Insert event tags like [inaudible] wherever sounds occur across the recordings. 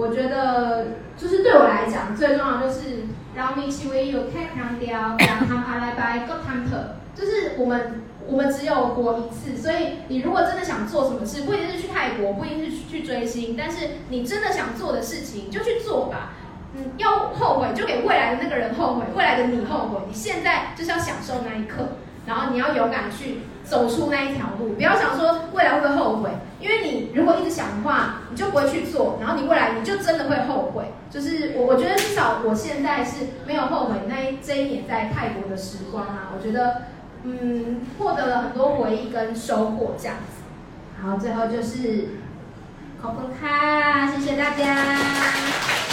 我觉得就是对我来讲最重要就是让你成为有太强调，让他们阿来拜个汤特，[coughs] 就是我们我们只有活一次，所以你如果真的想做什么事，不一定是去泰国，不一定是去追星，但是你真的想做的事情就去做吧。嗯，要后悔就给未来的那个人后悔，未来的你后悔，你现在就是要享受那一刻，然后你要勇敢去走出那一条路，不要想说未来会不会后悔，因为你如果一直想的话，你就不会去做，然后你未来你就真的会后悔。就是我我觉得至少我现在是没有后悔那一这一年在泰国的时光啊，我觉得嗯获得了很多回忆跟收获这样子。然后最后就是好分卡，谢谢大家。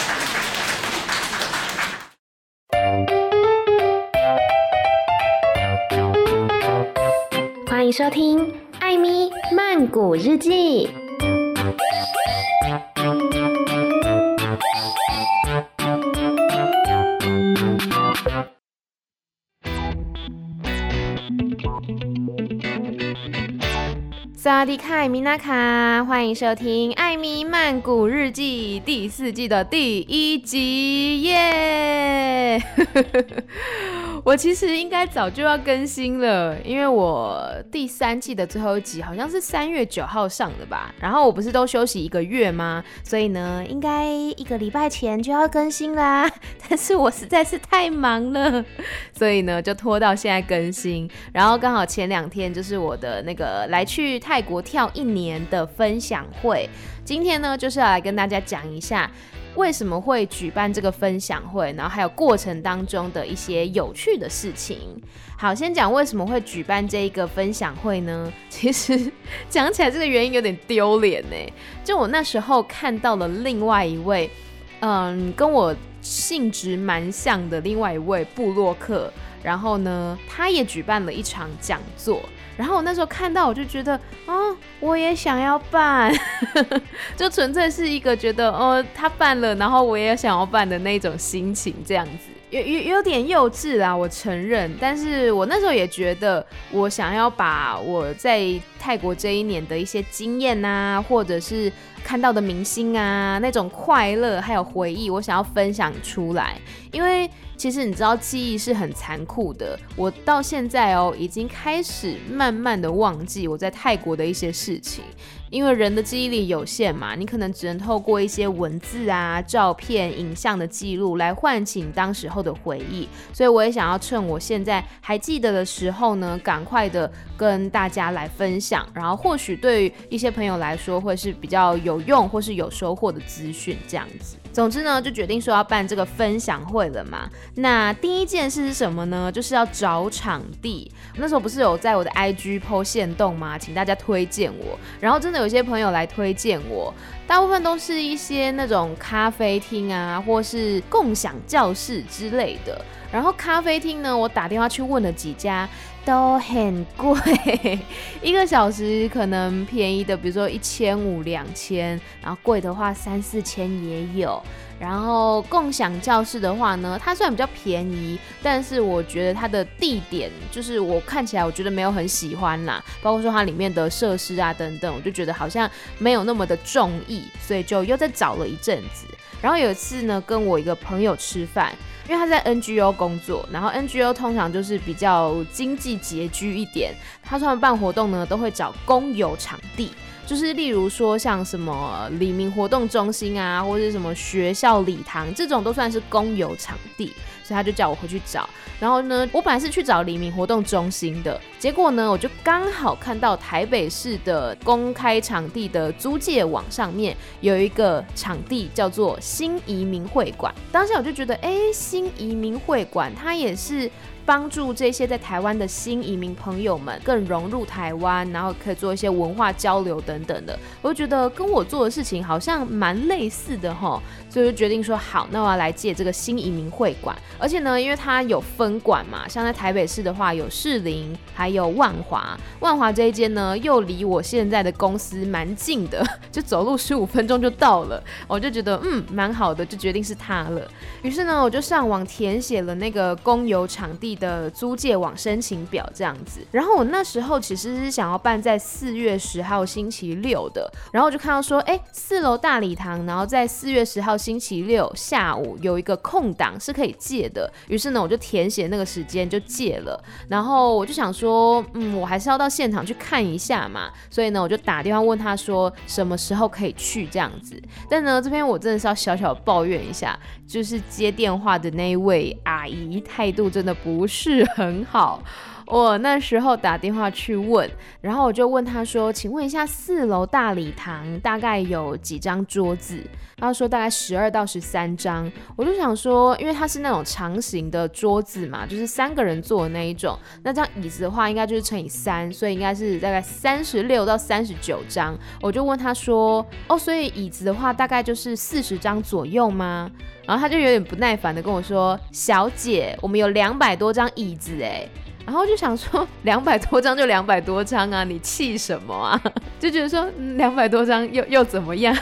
收听《艾咪曼谷日记》。萨迪卡米娜卡，欢迎收听《艾咪曼谷日记》第四季的第一集耶！[laughs] 我其实应该早就要更新了，因为我第三季的最后一集好像是三月九号上的吧。然后我不是都休息一个月吗？所以呢，应该一个礼拜前就要更新啦。但是我实在是太忙了，所以呢就拖到现在更新。然后刚好前两天就是我的那个来去泰国跳一年的分享会，今天呢就是要来跟大家讲一下。为什么会举办这个分享会？然后还有过程当中的一些有趣的事情。好，先讲为什么会举办这一个分享会呢？[laughs] 其实讲起来这个原因有点丢脸呢。就我那时候看到了另外一位，嗯，跟我性质蛮像的另外一位布洛克，然后呢，他也举办了一场讲座。然后我那时候看到，我就觉得，哦，我也想要办，[laughs] 就纯粹是一个觉得，哦，他办了，然后我也想要办的那种心情，这样子，有有有点幼稚啦，我承认。但是我那时候也觉得，我想要把我在泰国这一年的一些经验啊，或者是看到的明星啊，那种快乐还有回忆，我想要分享出来，因为。其实你知道，记忆是很残酷的。我到现在哦，已经开始慢慢的忘记我在泰国的一些事情。因为人的记忆力有限嘛，你可能只能透过一些文字啊、照片、影像的记录来唤起你当时候的回忆。所以我也想要趁我现在还记得的时候呢，赶快的跟大家来分享。然后或许对于一些朋友来说，会是比较有用或是有收获的资讯这样子。总之呢，就决定说要办这个分享会了嘛。那第一件事是什么呢？就是要找场地。那时候不是有在我的 IG po 限动吗？请大家推荐我。然后真的。有些朋友来推荐我，大部分都是一些那种咖啡厅啊，或是共享教室之类的。然后咖啡厅呢，我打电话去问了几家，都很贵，一个小时可能便宜的，比如说一千五、两千，然后贵的话三四千也有。然后共享教室的话呢，它虽然比较便宜，但是我觉得它的地点就是我看起来我觉得没有很喜欢啦，包括说它里面的设施啊等等，我就觉得好像没有那么的中意，所以就又再找了一阵子。然后有一次呢，跟我一个朋友吃饭，因为他在 NGO 工作，然后 NGO 通常就是比较经济拮据一点，他说他们办活动呢都会找公有场地。就是例如说像什么黎明活动中心啊，或者什么学校礼堂这种都算是公有场地，所以他就叫我回去找。然后呢，我本来是去找里民活动中心的，结果呢，我就刚好看到台北市的公开场地的租借网上面有一个场地叫做新移民会馆。当下我就觉得，哎，新移民会馆它也是。帮助这些在台湾的新移民朋友们更融入台湾，然后可以做一些文化交流等等的，我就觉得跟我做的事情好像蛮类似的哈，所以就决定说好，那我要来借这个新移民会馆，而且呢，因为它有分馆嘛，像在台北市的话有士林，还有万华，万华这一间呢又离我现在的公司蛮近的，[laughs] 就走路十五分钟就到了，我就觉得嗯蛮好的，就决定是它了。于是呢，我就上网填写了那个公有场地的租借网申请表这样子。然后我那时候其实是想要办在四月十号星期六的，然后我就看到说，哎，四楼大礼堂，然后在四月十号星期六下午有一个空档是可以借的。于是呢，我就填写那个时间就借了。然后我就想说，嗯，我还是要到现场去看一下嘛。所以呢，我就打电话问他说什么时候可以去这样子。但呢，这边我真的是要小小抱怨一下，就是接电话的那一位阿姨态度真的不是很好。我那时候打电话去问，然后我就问他说：“请问一下，四楼大礼堂大概有几张桌子？”他说：“大概十二到十三张。”我就想说，因为它是那种长形的桌子嘛，就是三个人坐的那一种，那张椅子的话应该就是乘以三，所以应该是大概三十六到三十九张。我就问他说：“哦，所以椅子的话大概就是四十张左右吗？”然后他就有点不耐烦的跟我说：“小姐，我们有两百多张椅子诶。”然后就想说，[laughs] 两百多张就两百多张啊，你气什么啊？[laughs] 就觉得说，两百多张又又怎么样？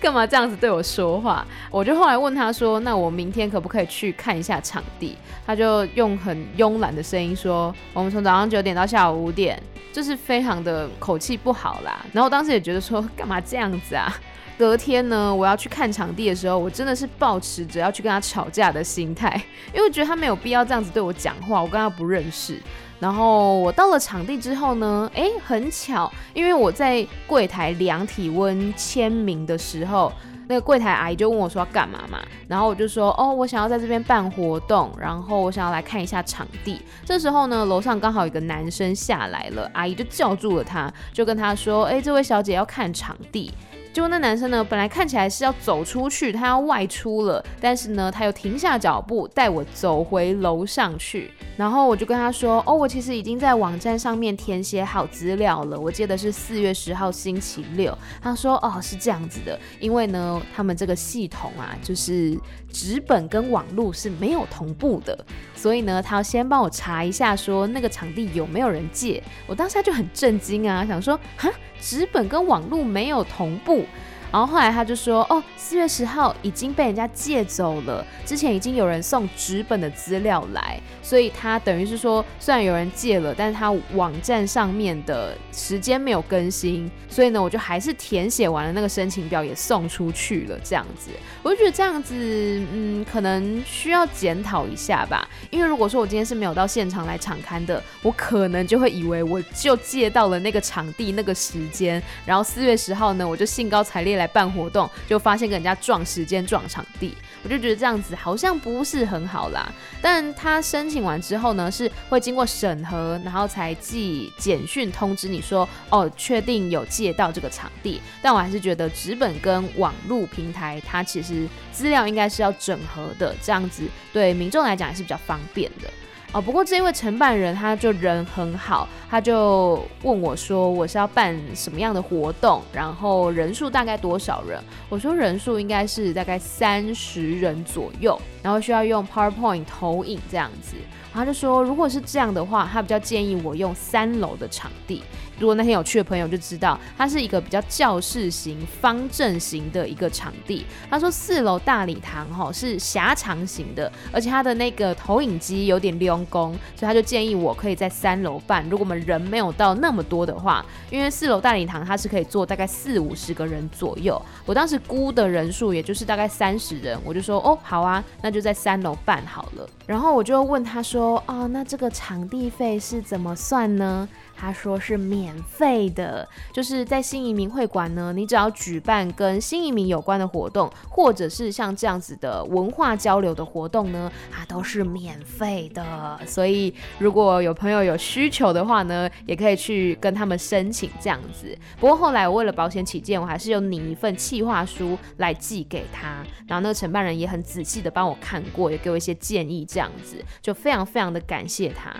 干嘛这样子对我说话？我就后来问他说，那我明天可不可以去看一下场地？他就用很慵懒的声音说，我们从早上九点到下午五点，就是非常的口气不好啦。然后当时也觉得说，干嘛这样子啊？隔天呢，我要去看场地的时候，我真的是抱持着要去跟他吵架的心态，因为我觉得他没有必要这样子对我讲话，我跟他不认识。然后我到了场地之后呢，诶，很巧，因为我在柜台量体温签名的时候，那个柜台阿姨就问我说要干嘛嘛，然后我就说哦，我想要在这边办活动，然后我想要来看一下场地。这时候呢，楼上刚好有个男生下来了，阿姨就叫住了他，就跟他说，诶，这位小姐要看场地。结果那男生呢，本来看起来是要走出去，他要外出了，但是呢，他又停下脚步，带我走回楼上去。然后我就跟他说：“哦，我其实已经在网站上面填写好资料了，我记得是四月十号星期六。”他说：“哦，是这样子的，因为呢，他们这个系统啊，就是纸本跟网络是没有同步的，所以呢，他要先帮我查一下，说那个场地有没有人借。”我当下就很震惊啊，想说：“哈。”纸本跟网络没有同步。然后后来他就说，哦，四月十号已经被人家借走了，之前已经有人送纸本的资料来，所以他等于是说，虽然有人借了，但是他网站上面的时间没有更新，所以呢，我就还是填写完了那个申请表，也送出去了，这样子，我就觉得这样子，嗯，可能需要检讨一下吧，因为如果说我今天是没有到现场来场刊的，我可能就会以为我就借到了那个场地那个时间，然后四月十号呢，我就兴高采烈来。来办活动，就发现跟人家撞时间撞场地，我就觉得这样子好像不是很好啦。但他申请完之后呢，是会经过审核，然后才寄简讯通知你说，哦，确定有借到这个场地。但我还是觉得纸本跟网络平台，它其实资料应该是要整合的，这样子对民众来讲也是比较方便的。哦，不过这位承办人他就人很好，他就问我说，我是要办什么样的活动，然后人数大概多少人？我说人数应该是大概三十人左右，然后需要用 PowerPoint 投影这样子。他就说，如果是这样的话，他比较建议我用三楼的场地。如果那天有去的朋友就知道，它是一个比较教室型、方正型的一个场地。他说四楼大礼堂哈是狭长型的，而且它的那个投影机有点溜工，所以他就建议我可以在三楼办。如果我们人没有到那么多的话，因为四楼大礼堂它是可以坐大概四五十个人左右。我当时估的人数也就是大概三十人，我就说哦好啊，那就在三楼办好了。然后我就问他说哦，那这个场地费是怎么算呢？他说是免费的，就是在新移民会馆呢，你只要举办跟新移民有关的活动，或者是像这样子的文化交流的活动呢，它都是免费的。所以如果有朋友有需求的话呢，也可以去跟他们申请这样子。不过后来我为了保险起见，我还是有拟一份企划书来寄给他，然后那个承办人也很仔细的帮我看过，也给我一些建议，这样子就非常非常的感谢他。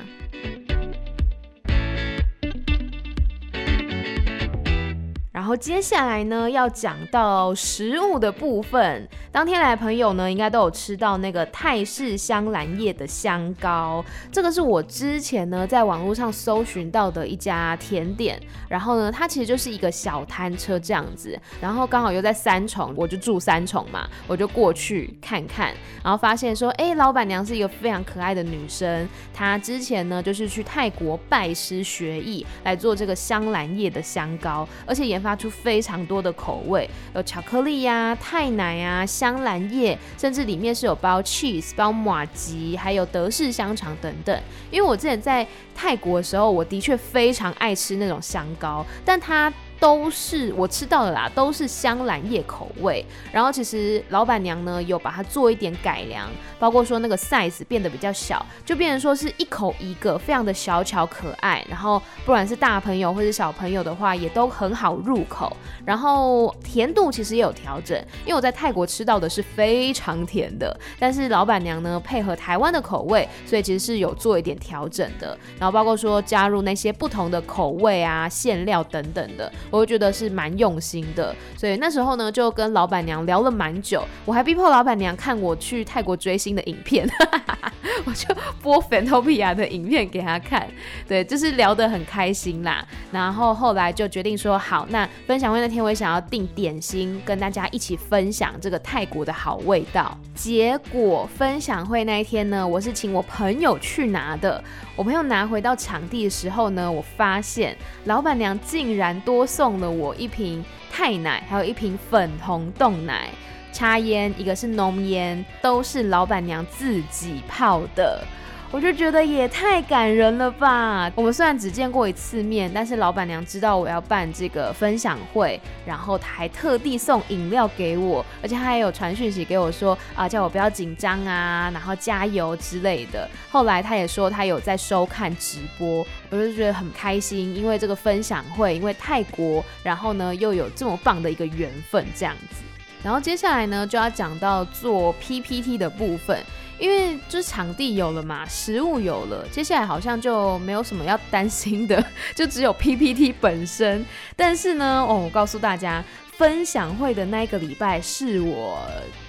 然后接下来呢，要讲到食物的部分。当天来的朋友呢，应该都有吃到那个泰式香兰叶的香糕，这个是我之前呢在网络上搜寻到的一家甜点。然后呢，它其实就是一个小摊车这样子，然后刚好又在三重，我就住三重嘛，我就过去看看，然后发现说，哎，老板娘是一个非常可爱的女生，她之前呢就是去泰国拜师学艺来做这个香兰叶的香糕，而且研发出非常多的口味，有巧克力呀、啊、泰奶啊。香兰叶，甚至里面是有包 cheese、包马吉，还有德式香肠等等。因为我之前在泰国的时候，我的确非常爱吃那种香膏，但它。都是我吃到的啦，都是香兰叶口味。然后其实老板娘呢有把它做一点改良，包括说那个 size 变得比较小，就变成说是一口一个，非常的小巧可爱。然后不管是大朋友或者小朋友的话，也都很好入口。然后甜度其实也有调整，因为我在泰国吃到的是非常甜的，但是老板娘呢配合台湾的口味，所以其实是有做一点调整的。然后包括说加入那些不同的口味啊、馅料等等的。我就觉得是蛮用心的，所以那时候呢就跟老板娘聊了蛮久，我还逼迫老板娘看我去泰国追星的影片，[laughs] [laughs] 我就播 Fantopia 的影片给他看，对，就是聊得很开心啦。然后后来就决定说好，那分享会那天我也想要订点心，跟大家一起分享这个泰国的好味道。结果分享会那一天呢，我是请我朋友去拿的。我朋友拿回到场地的时候呢，我发现老板娘竟然多送了我一瓶泰奶，还有一瓶粉红冻奶，插烟，一个是浓烟，都是老板娘自己泡的。我就觉得也太感人了吧！我们虽然只见过一次面，但是老板娘知道我要办这个分享会，然后她还特地送饮料给我，而且她还有传讯息给我说啊，叫我不要紧张啊，然后加油之类的。后来她也说她有在收看直播，我就觉得很开心，因为这个分享会，因为泰国，然后呢又有这么棒的一个缘分这样子。然后接下来呢就要讲到做 PPT 的部分。因为就是场地有了嘛，食物有了，接下来好像就没有什么要担心的，就只有 PPT 本身。但是呢，哦，我告诉大家，分享会的那一个礼拜是我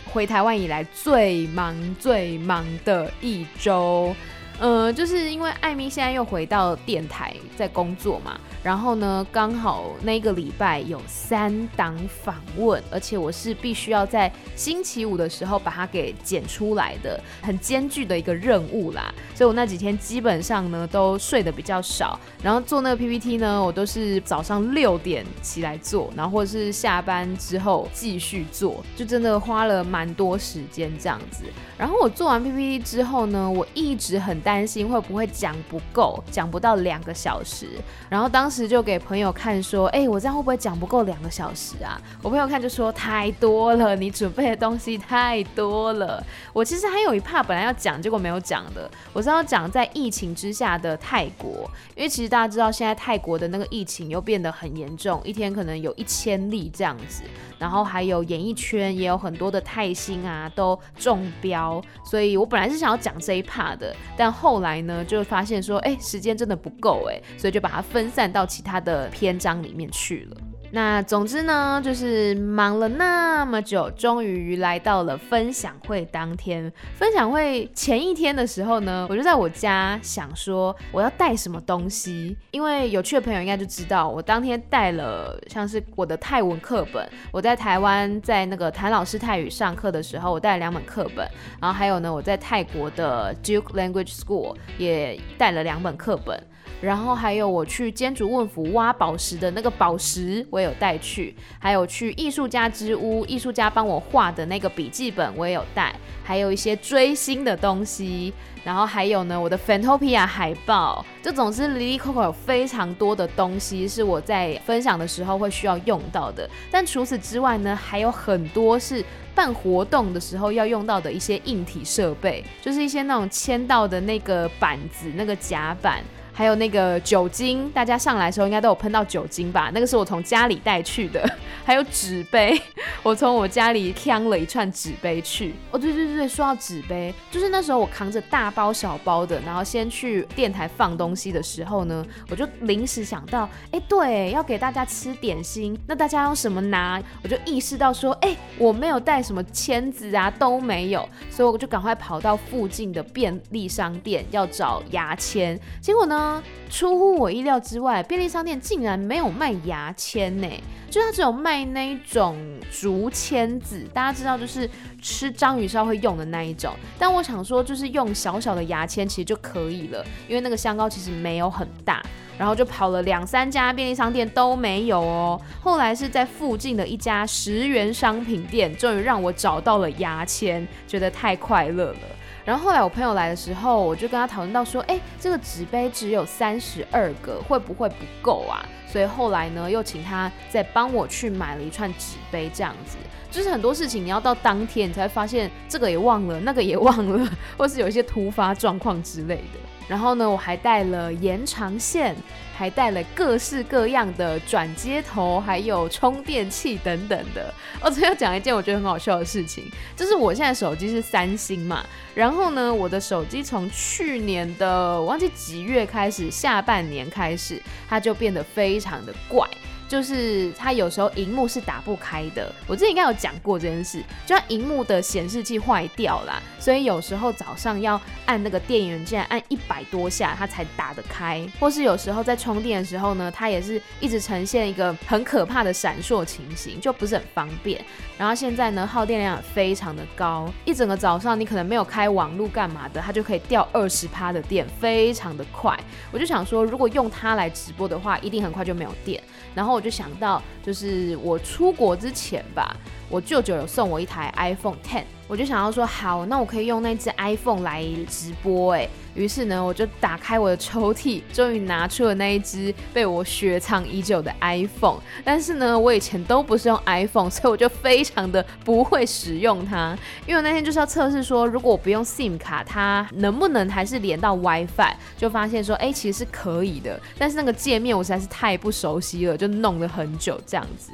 回台湾以来最忙最忙的一周。呃，就是因为艾咪现在又回到电台在工作嘛。然后呢，刚好那个礼拜有三档访问，而且我是必须要在星期五的时候把它给剪出来的，很艰巨的一个任务啦。所以我那几天基本上呢都睡得比较少，然后做那个 PPT 呢，我都是早上六点起来做，然后或者是下班之后继续做，就真的花了蛮多时间这样子。然后我做完 PPT 之后呢，我一直很担心会不会讲不够，讲不到两个小时。然后当时就给朋友看说，哎，我这样会不会讲不够两个小时啊？我朋友看就说太多了，你准备的东西太多了。我其实还有一 part 本来要讲，结果没有讲的。我是要讲在疫情之下的泰国，因为其实大家知道现在泰国的那个疫情又变得很严重，一天可能有一千例这样子。然后还有演艺圈也有很多的泰星啊都中标，所以我本来是想要讲这一 part 的，但后来呢就发现说，哎，时间真的不够哎，所以就把它分散到其他的篇章里面去了。那总之呢，就是忙了那么久，终于来到了分享会当天。分享会前一天的时候呢，我就在我家想说我要带什么东西，因为有趣的朋友应该就知道，我当天带了像是我的泰文课本。我在台湾在那个谭老师泰语上课的时候，我带了两本课本，然后还有呢，我在泰国的 Duke Language School 也带了两本课本。然后还有我去尖竹问府挖宝石的那个宝石，我也有带去；还有去艺术家之屋，艺术家帮我画的那个笔记本，我也有带；还有一些追星的东西，然后还有呢我的 Fantopia 海报。这总之，哩哩扣扣有非常多的东西是我在分享的时候会需要用到的。但除此之外呢，还有很多是办活动的时候要用到的一些硬体设备，就是一些那种签到的那个板子、那个夹板。还有那个酒精，大家上来的时候应该都有喷到酒精吧？那个是我从家里带去的。还有纸杯，我从我家里扛了一串纸杯去。[laughs] 哦，对对对对，说到纸杯，就是那时候我扛着大包小包的，然后先去电台放东西的时候呢，我就临时想到，哎，对，要给大家吃点心，那大家用什么拿？我就意识到说，哎，我没有带什么签子啊，都没有，所以我就赶快跑到附近的便利商店要找牙签。结果呢，出乎我意料之外，便利商店竟然没有卖牙签呢，就它只有卖那种竹签子，大家知道就是吃章鱼烧会用的那一种。但我想说，就是用小小的牙签其实就可以了，因为那个香膏其实没有很大。然后就跑了两三家便利商店都没有哦，后来是在附近的一家十元商品店，终于让我找到了牙签，觉得太快乐了。然后后来我朋友来的时候，我就跟他讨论到说，哎，这个纸杯只有三十二个，会不会不够啊？所以后来呢，又请他再帮我去买了一串纸杯，这样子。就是很多事情你要到当天你才发现，这个也忘了，那个也忘了，或是有一些突发状况之类的。然后呢，我还带了延长线，还带了各式各样的转接头，还有充电器等等的。我最后讲一件我觉得很好笑的事情，就是我现在手机是三星嘛，然后呢，我的手机从去年的我忘记几月开始，下半年开始，它就变得非常的怪。就是它有时候荧幕是打不开的，我之前应该有讲过这件事，就它荧幕的显示器坏掉啦，所以有时候早上要按那个电源键按一百多下它才打得开，或是有时候在充电的时候呢，它也是一直呈现一个很可怕的闪烁情形，就不是很方便。然后现在呢，耗电量也非常的高，一整个早上你可能没有开网络干嘛的，它就可以掉二十趴的电，非常的快。我就想说，如果用它来直播的话，一定很快就没有电。然后我就想到，就是我出国之前吧，我舅舅有送我一台 iPhone Ten，我就想要说，好，那我可以用那只 iPhone 来直播，哎，于是呢，我就打开我的抽屉，终于拿出了那一只被我雪藏已久的 iPhone。但是呢，我以前都不是用 iPhone，所以我就非常的不会使用它，因为我那天就是要测试说，如果我不用 SIM 卡，它能不能还是连到 WiFi？就发现说，哎，其实是可以的，但是那个界面我实在是太不熟悉了，就弄了很久这样子。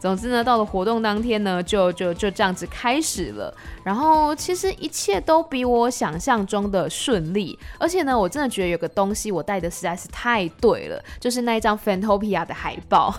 总之呢，到了活动当天呢，就就就这样子开始了。然后其实一切都比我想象中的顺利，而且呢，我真的觉得有个东西我带的实在是太对了，就是那一张 Fantopia 的海报。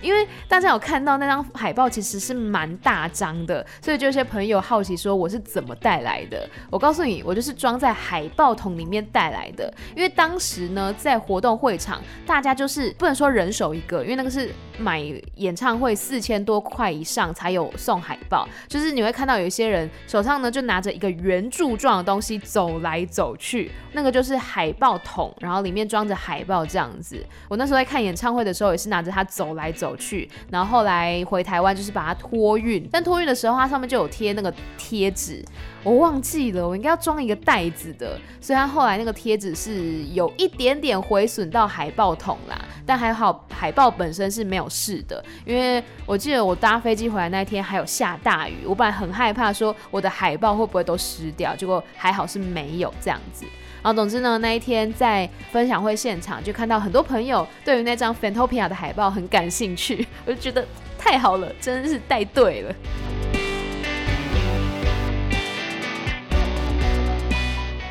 因为大家有看到那张海报，其实是蛮大张的，所以就有些朋友好奇说我是怎么带来的。我告诉你，我就是装在海报桶里面带来的。因为当时呢，在活动会场，大家就是不能说人手一个，因为那个是买演唱会四千多块以上才有送海报，就是你会看到有一些人手上呢就拿着一个圆柱状的东西走来走去，那个就是海报桶，然后里面装着海报这样子。我那时候在看演唱会的时候，也是拿着它走来走去，然后后来回台湾就是把它托运，但托运的时候它上面就有贴那个贴纸，我忘记了，我应该要装一个袋子的，所以它后来那个贴纸是有一点点毁损到海报桶啦，但还好海报本身是没有事的，因为我记得我搭飞机回来那天还有下大雨，我本来很害怕说我的海报会不会都湿掉，结果还好是没有这样子。然后，总之呢，那一天在分享会现场就看到很多朋友对于那张 Fantopia 的海报很感兴趣，我就觉得太好了，真的是带对了。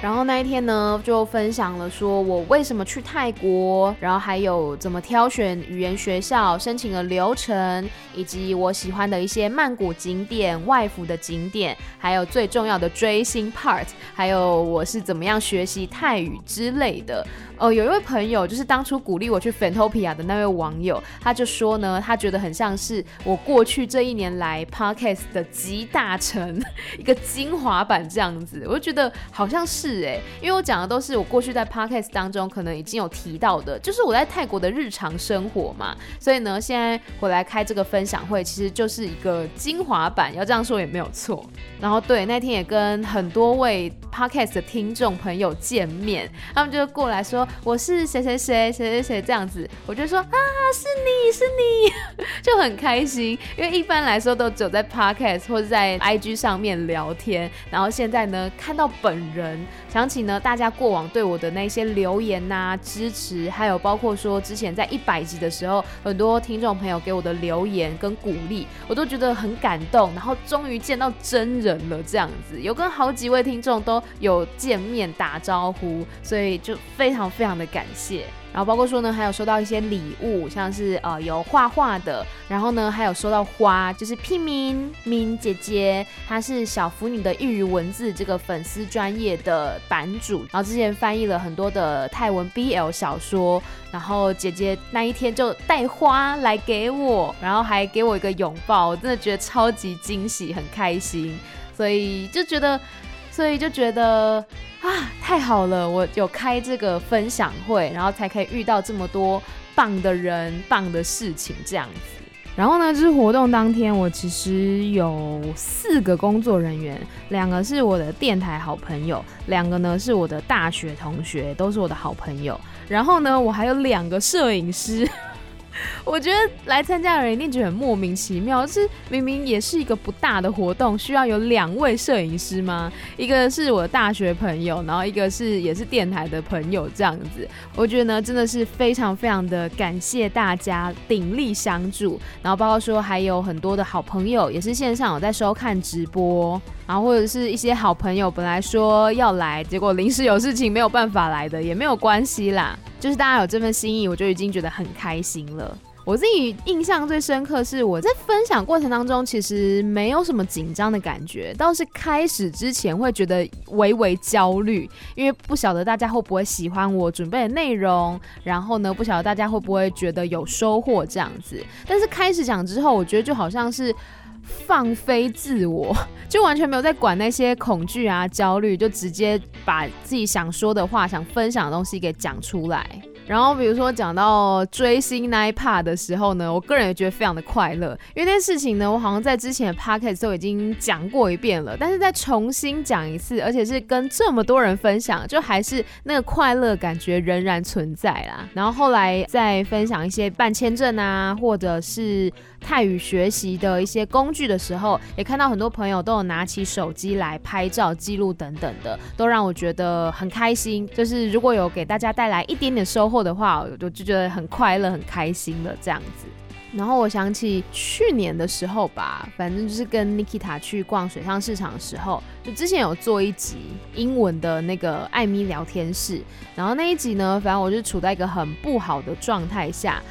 然后那一天呢，就分享了说我为什么去泰国，然后还有怎么挑选语言学校、申请的流程，以及我喜欢的一些曼谷景点、外服的景点，还有最重要的追星 part，还有我是怎么样学习泰语之类的。哦，有一位朋友就是当初鼓励我去 Fantopia 的那位网友，他就说呢，他觉得很像是我过去这一年来 Podcast 的集大成，[laughs] 一个精华版这样子。我就觉得好像是哎，因为我讲的都是我过去在 Podcast 当中可能已经有提到的，就是我在泰国的日常生活嘛。所以呢，现在回来开这个分享会，其实就是一个精华版，要这样说也没有错。然后对，那天也跟很多位 Podcast 的听众朋友见面，他们就过来说。我是谁谁谁谁谁谁这样子，我就说啊，是你是你，[laughs] 就很开心，因为一般来说都只有在 Podcast 或者在 IG 上面聊天，然后现在呢看到本人，想起呢，大家过往对我的那些留言呐、支持，还有包括说之前在一百集的时候，很多听众朋友给我的留言跟鼓励，我都觉得很感动。然后终于见到真人了，这样子有跟好几位听众都有见面打招呼，所以就非常非常的感谢。然后包括说呢，还有收到一些礼物，像是呃有画画的，然后呢还有收到花，就是屁明明姐姐，她是小腐女的一语文字这个粉丝专业的版主，然后之前翻译了很多的泰文 BL 小说，然后姐姐那一天就带花来给我，然后还给我一个拥抱，我真的觉得超级惊喜，很开心，所以就觉得。所以就觉得啊，太好了！我有开这个分享会，然后才可以遇到这么多棒的人、棒的事情这样子。然后呢，就是活动当天，我其实有四个工作人员，两个是我的电台好朋友，两个呢是我的大学同学，都是我的好朋友。然后呢，我还有两个摄影师。[laughs] 我觉得来参加的人一定觉得很莫名其妙，是明明也是一个不大的活动，需要有两位摄影师吗？一个是我的大学朋友，然后一个是也是电台的朋友，这样子。我觉得呢，真的是非常非常的感谢大家鼎力相助，然后包括说还有很多的好朋友也是线上有在收看直播，然后或者是一些好朋友本来说要来，结果临时有事情没有办法来的也没有关系啦。就是大家有这份心意，我就已经觉得很开心了。我自己印象最深刻是我在分享过程当中，其实没有什么紧张的感觉，倒是开始之前会觉得微微焦虑，因为不晓得大家会不会喜欢我准备的内容，然后呢，不晓得大家会不会觉得有收获这样子。但是开始讲之后，我觉得就好像是放飞自我，[laughs] 就完全没有在管那些恐惧啊、焦虑，就直接把自己想说的话、想分享的东西给讲出来。然后比如说讲到追星那一 part 的时候呢，我个人也觉得非常的快乐，因为那件事情呢，我好像在之前的 podcast 都已经讲过一遍了，但是再重新讲一次，而且是跟这么多人分享，就还是那个快乐感觉仍然存在啦。然后后来再分享一些办签证啊，或者是泰语学习的一些工具的时候，也看到很多朋友都有拿起手机来拍照记录等等的，都让我觉得很开心。就是如果有给大家带来一点点收获。的话，我就觉得很快乐、很开心的这样子。然后我想起去年的时候吧，反正就是跟 Nikita 去逛水上市场的时候，就之前有做一集英文的那个艾米聊天室。然后那一集呢，反正我就处在一个很不好的状态下。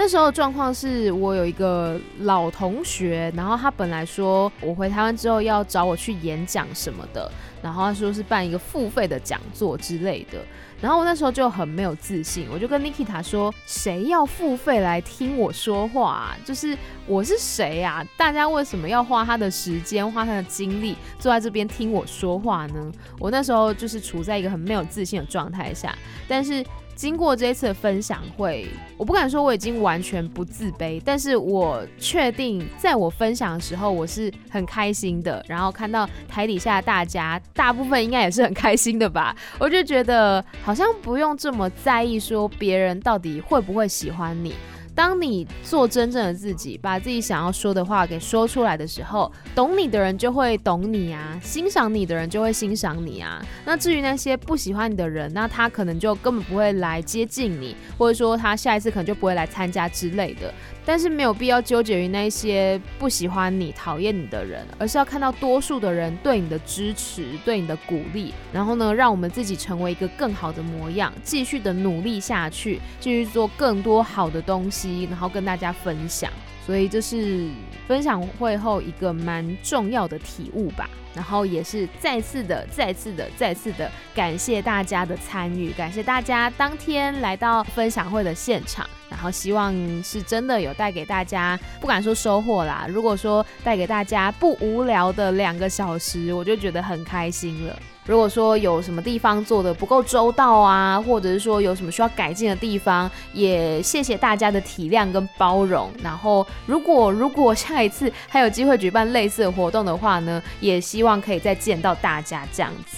那时候状况是我有一个老同学，然后他本来说我回台湾之后要找我去演讲什么的，然后他说是办一个付费的讲座之类的。然后我那时候就很没有自信，我就跟 Nikita 说：“谁要付费来听我说话？就是我是谁啊？大家为什么要花他的时间、花他的精力坐在这边听我说话呢？”我那时候就是处在一个很没有自信的状态下，但是。经过这一次的分享会，我不敢说我已经完全不自卑，但是我确定在我分享的时候，我是很开心的。然后看到台底下大家，大部分应该也是很开心的吧？我就觉得好像不用这么在意说别人到底会不会喜欢你。当你做真正的自己，把自己想要说的话给说出来的时候，懂你的人就会懂你啊，欣赏你的人就会欣赏你啊。那至于那些不喜欢你的人，那他可能就根本不会来接近你，或者说他下一次可能就不会来参加之类的。但是没有必要纠结于那些不喜欢你、讨厌你的人，而是要看到多数的人对你的支持、对你的鼓励，然后呢，让我们自己成为一个更好的模样，继续的努力下去，继续做更多好的东西，然后跟大家分享。所以这是分享会后一个蛮重要的体悟吧。然后也是再次的、再次的、再次的感谢大家的参与，感谢大家当天来到分享会的现场。然后希望是真的有带给大家，不敢说收获啦。如果说带给大家不无聊的两个小时，我就觉得很开心了。如果说有什么地方做的不够周到啊，或者是说有什么需要改进的地方，也谢谢大家的体谅跟包容。然后如果如果下一次还有机会举办类似的活动的话呢，也希望可以再见到大家这样子。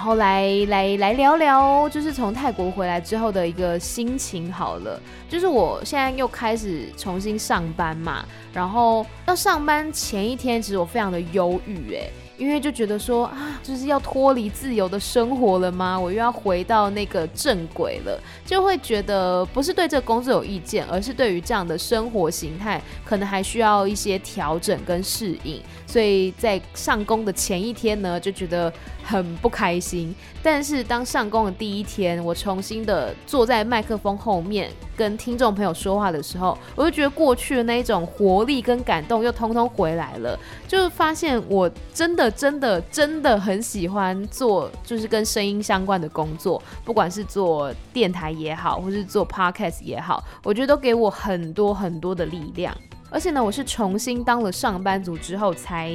后来来来聊聊，就是从泰国回来之后的一个心情好了。就是我现在又开始重新上班嘛，然后要上班前一天，其实我非常的忧郁哎。因为就觉得说啊，就是要脱离自由的生活了吗？我又要回到那个正轨了，就会觉得不是对这个工作有意见，而是对于这样的生活形态，可能还需要一些调整跟适应。所以在上工的前一天呢，就觉得很不开心。但是当上工的第一天，我重新的坐在麦克风后面跟听众朋友说话的时候，我就觉得过去的那一种活力跟感动又通通回来了，就发现我真的真的真的很喜欢做，就是跟声音相关的工作，不管是做电台也好，或是做 podcast 也好，我觉得都给我很多很多的力量。而且呢，我是重新当了上班族之后，才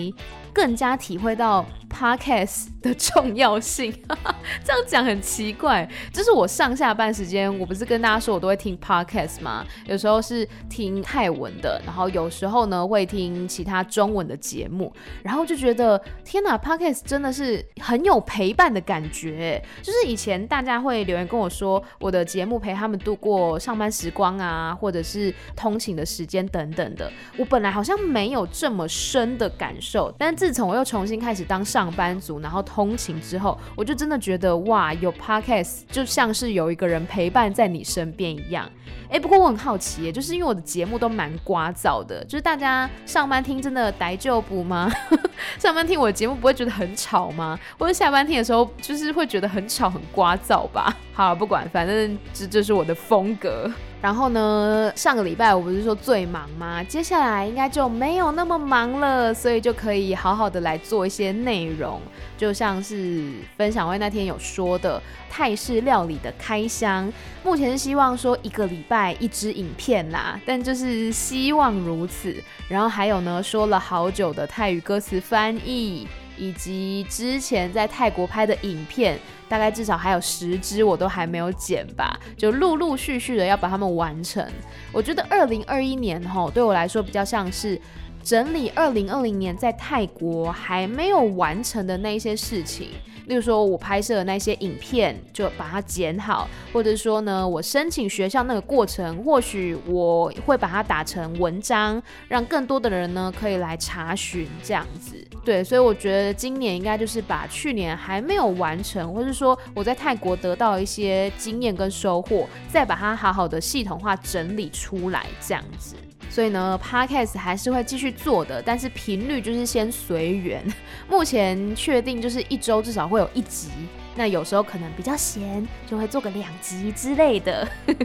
更加体会到 podcast [laughs] 的重要性。[laughs] 这样讲很奇怪，就是我上下班时间，我不是跟大家说我都会听 podcast 吗？有时候是听泰文的，然后有时候呢会听其他中文的节目，然后就觉得天哪，podcast 真的是很有陪伴的感觉。就是以前大家会留言跟我说，我的节目陪他们度过上班时光啊，或者是通勤的时间等等的。我本来好像没有这么深的感受，但自从我又重新开始当上班族，然后通勤之后，我就真的觉得哇，有 podcast 就像是有一个人陪伴在你身边一样。哎，不过我很好奇耶，就是因为我的节目都蛮聒噪的，就是大家上班听真的大丈夫吗？[laughs] 上班听我的节目不会觉得很吵吗？或者下班听的时候，就是会觉得很吵很聒噪吧？好，不管，反正这就是我的风格。然后呢，上个礼拜我不是说最忙吗？接下来应该就没有那么忙了，所以就可以好好的来做一些内容，就像是分享会那天有说的泰式料理的开箱。目前是希望说一个礼拜一支影片啦，但就是希望如此。然后还有呢，说了好久的泰语歌词翻译，以及之前在泰国拍的影片。大概至少还有十只我都还没有剪吧，就陆陆续续的要把它们完成。我觉得二零二一年哈，对我来说比较像是整理二零二零年在泰国还没有完成的那些事情。例如说，我拍摄的那些影片，就把它剪好，或者说呢，我申请学校那个过程，或许我会把它打成文章，让更多的人呢可以来查询这样子。对，所以我觉得今年应该就是把去年还没有完成，或者说我在泰国得到一些经验跟收获，再把它好好的系统化整理出来这样子。所以呢，Podcast 还是会继续做的，但是频率就是先随缘。[laughs] 目前确定就是一周至少会有一集，那有时候可能比较闲，就会做个两集之类的。哎、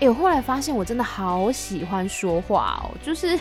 欸，我后来发现我真的好喜欢说话哦，就是。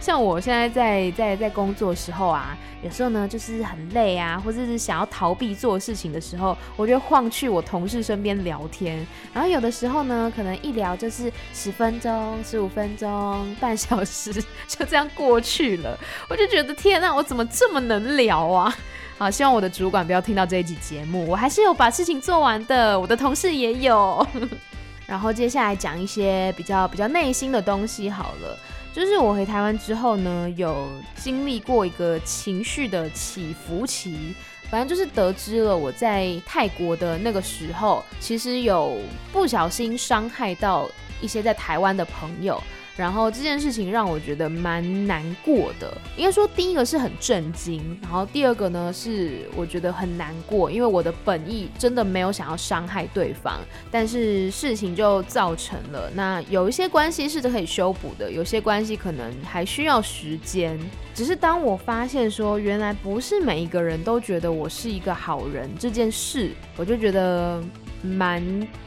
像我现在在在在工作的时候啊，有时候呢就是很累啊，或者是想要逃避做事情的时候，我就晃去我同事身边聊天。然后有的时候呢，可能一聊就是十分钟、十五分钟、[laughs] 半小时，就这样过去了。我就觉得天哪，我怎么这么能聊啊？好，希望我的主管不要听到这一集节目，我还是有把事情做完的，我的同事也有。[laughs] 然后接下来讲一些比较比较内心的东西好了。就是我回台湾之后呢，有经历过一个情绪的起伏期，反正就是得知了我在泰国的那个时候，其实有不小心伤害到一些在台湾的朋友。然后这件事情让我觉得蛮难过的，应该说第一个是很震惊，然后第二个呢是我觉得很难过，因为我的本意真的没有想要伤害对方，但是事情就造成了。那有一些关系是可以修补的，有些关系可能还需要时间。只是当我发现说原来不是每一个人都觉得我是一个好人这件事，我就觉得蛮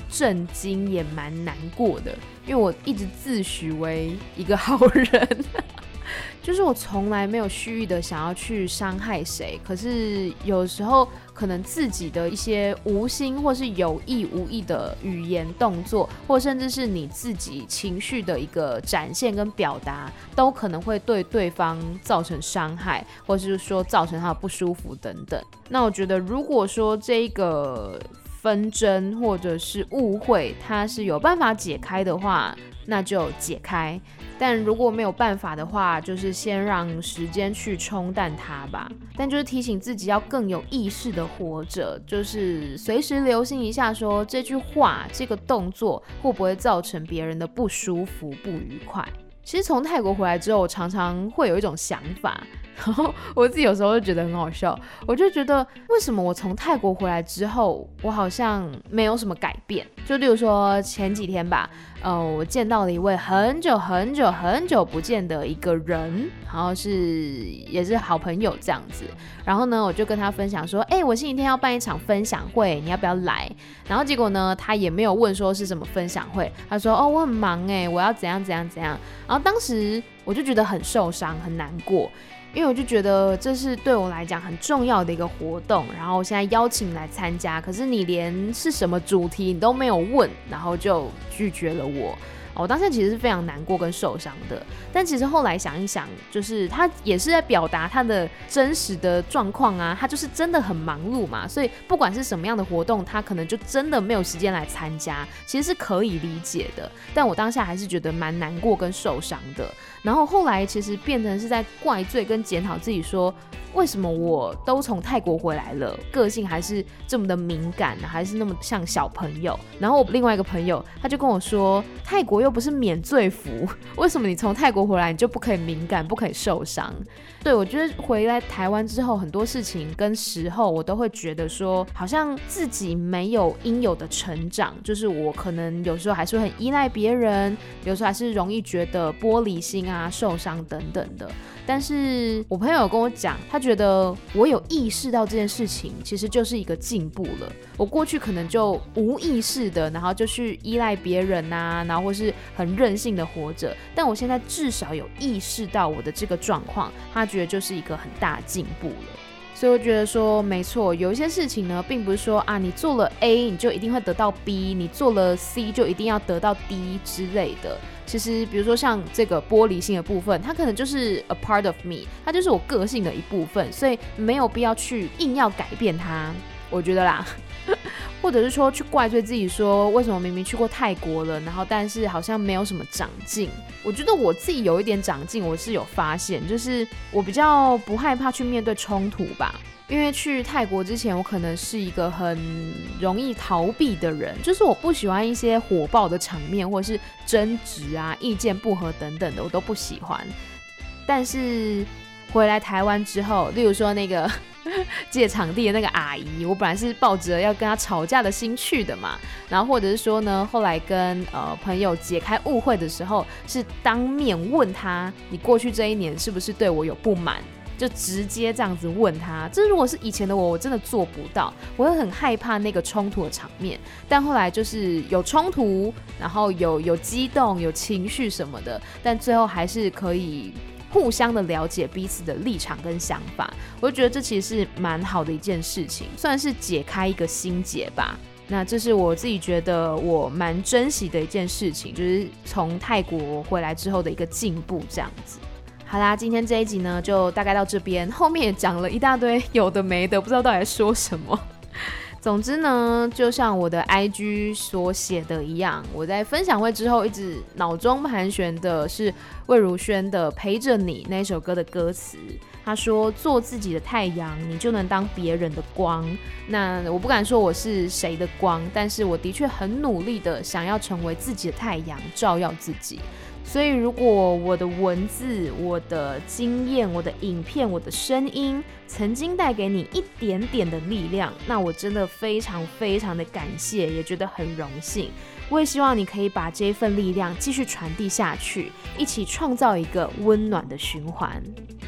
震惊也蛮难过的。因为我一直自诩为一个好人，[laughs] 就是我从来没有蓄意的想要去伤害谁，可是有时候可能自己的一些无心或是有意无意的语言动作，或甚至是你自己情绪的一个展现跟表达，都可能会对对方造成伤害，或是说造成他的不舒服等等。那我觉得，如果说这个。纷争或者是误会，它是有办法解开的话，那就解开。但如果没有办法的话，就是先让时间去冲淡它吧。但就是提醒自己要更有意识的活着，就是随时留心一下说，说这句话、这个动作会不会造成别人的不舒服、不愉快。其实从泰国回来之后，我常常会有一种想法，然后我自己有时候就觉得很好笑。我就觉得，为什么我从泰国回来之后，我好像没有什么改变？就例如说前几天吧。呃，我见到了一位很久很久很久不见的一个人，然后是也是好朋友这样子。然后呢，我就跟他分享说，哎、我星期天要办一场分享会，你要不要来？然后结果呢，他也没有问说是什么分享会，他说，哦，我很忙哎，我要怎样怎样怎样。然后当时我就觉得很受伤，很难过。因为我就觉得这是对我来讲很重要的一个活动，然后我现在邀请你来参加，可是你连是什么主题你都没有问，然后就拒绝了我。我当时其实是非常难过跟受伤的，但其实后来想一想，就是他也是在表达他的真实的状况啊，他就是真的很忙碌嘛，所以不管是什么样的活动，他可能就真的没有时间来参加，其实是可以理解的。但我当下还是觉得蛮难过跟受伤的。然后后来其实变成是在怪罪跟检讨自己，说为什么我都从泰国回来了，个性还是这么的敏感，还是那么像小朋友。然后我另外一个朋友他就跟我说，泰国又不是免罪服，[laughs] 为什么你从泰国回来你就不可以敏感，不可以受伤？对，我觉得回来台湾之后，很多事情跟时候我都会觉得说，好像自己没有应有的成长，就是我可能有时候还是会很依赖别人，有时候还是容易觉得玻璃心。啊，受伤等等的，但是我朋友跟我讲，他觉得我有意识到这件事情，其实就是一个进步了。我过去可能就无意识的，然后就去依赖别人呐，然后或是很任性的活着，但我现在至少有意识到我的这个状况，他觉得就是一个很大进步了。所以我觉得说，没错，有一些事情呢，并不是说啊，你做了 A 你就一定会得到 B，你做了 C 就一定要得到 D 之类的。其实，比如说像这个玻璃心的部分，它可能就是 a part of me，它就是我个性的一部分，所以没有必要去硬要改变它。我觉得啦，或者是说去怪罪自己，说为什么明明去过泰国了，然后但是好像没有什么长进。我觉得我自己有一点长进，我是有发现，就是我比较不害怕去面对冲突吧。因为去泰国之前，我可能是一个很容易逃避的人，就是我不喜欢一些火爆的场面，或者是争执啊、意见不合等等的，我都不喜欢。但是回来台湾之后，例如说那个 [laughs] 借场地的那个阿姨，我本来是抱着要跟她吵架的心去的嘛，然后或者是说呢，后来跟呃朋友解开误会的时候，是当面问他，你过去这一年是不是对我有不满？就直接这样子问他，这如果是以前的我，我真的做不到，我会很害怕那个冲突的场面。但后来就是有冲突，然后有有激动、有情绪什么的，但最后还是可以互相的了解彼此的立场跟想法。我就觉得这其实是蛮好的一件事情，算是解开一个心结吧。那这是我自己觉得我蛮珍惜的一件事情，就是从泰国回来之后的一个进步，这样子。好啦，今天这一集呢，就大概到这边。后面也讲了一大堆有的没的，不知道到底在说什么。总之呢，就像我的 IG 所写的一样，我在分享会之后，一直脑中盘旋的是魏如萱的《陪着你》那首歌的歌词。他说：“做自己的太阳，你就能当别人的光。”那我不敢说我是谁的光，但是我的确很努力的想要成为自己的太阳，照耀自己。所以，如果我的文字、我的经验、我的影片、我的声音，曾经带给你一点点的力量，那我真的非常非常的感谢，也觉得很荣幸。我也希望你可以把这一份力量继续传递下去，一起创造一个温暖的循环。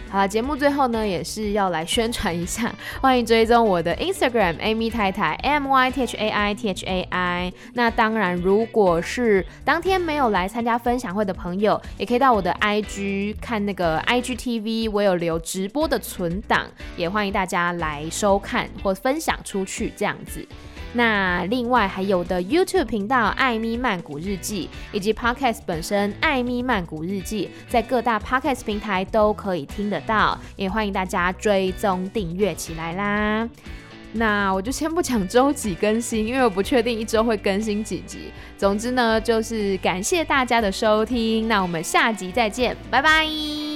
好了，节目最后呢，也是要来宣传一下，欢迎追踪我的 Instagram Amy 太太 M Y T H A I T H A I。那当然，如果是当天没有来参加分享会的朋友，也可以到我的 IG 看那个 IG TV，我有留直播的存档，也欢迎大家来收看或分享出去这样子。那另外还有的 YouTube 频道《艾咪曼谷日记》，以及 Podcast 本身《艾咪曼谷日记》，在各大 Podcast 平台都可以听得到，也欢迎大家追踪订阅起来啦。那我就先不讲周几更新，因为我不确定一周会更新几集。总之呢，就是感谢大家的收听，那我们下集再见，拜拜。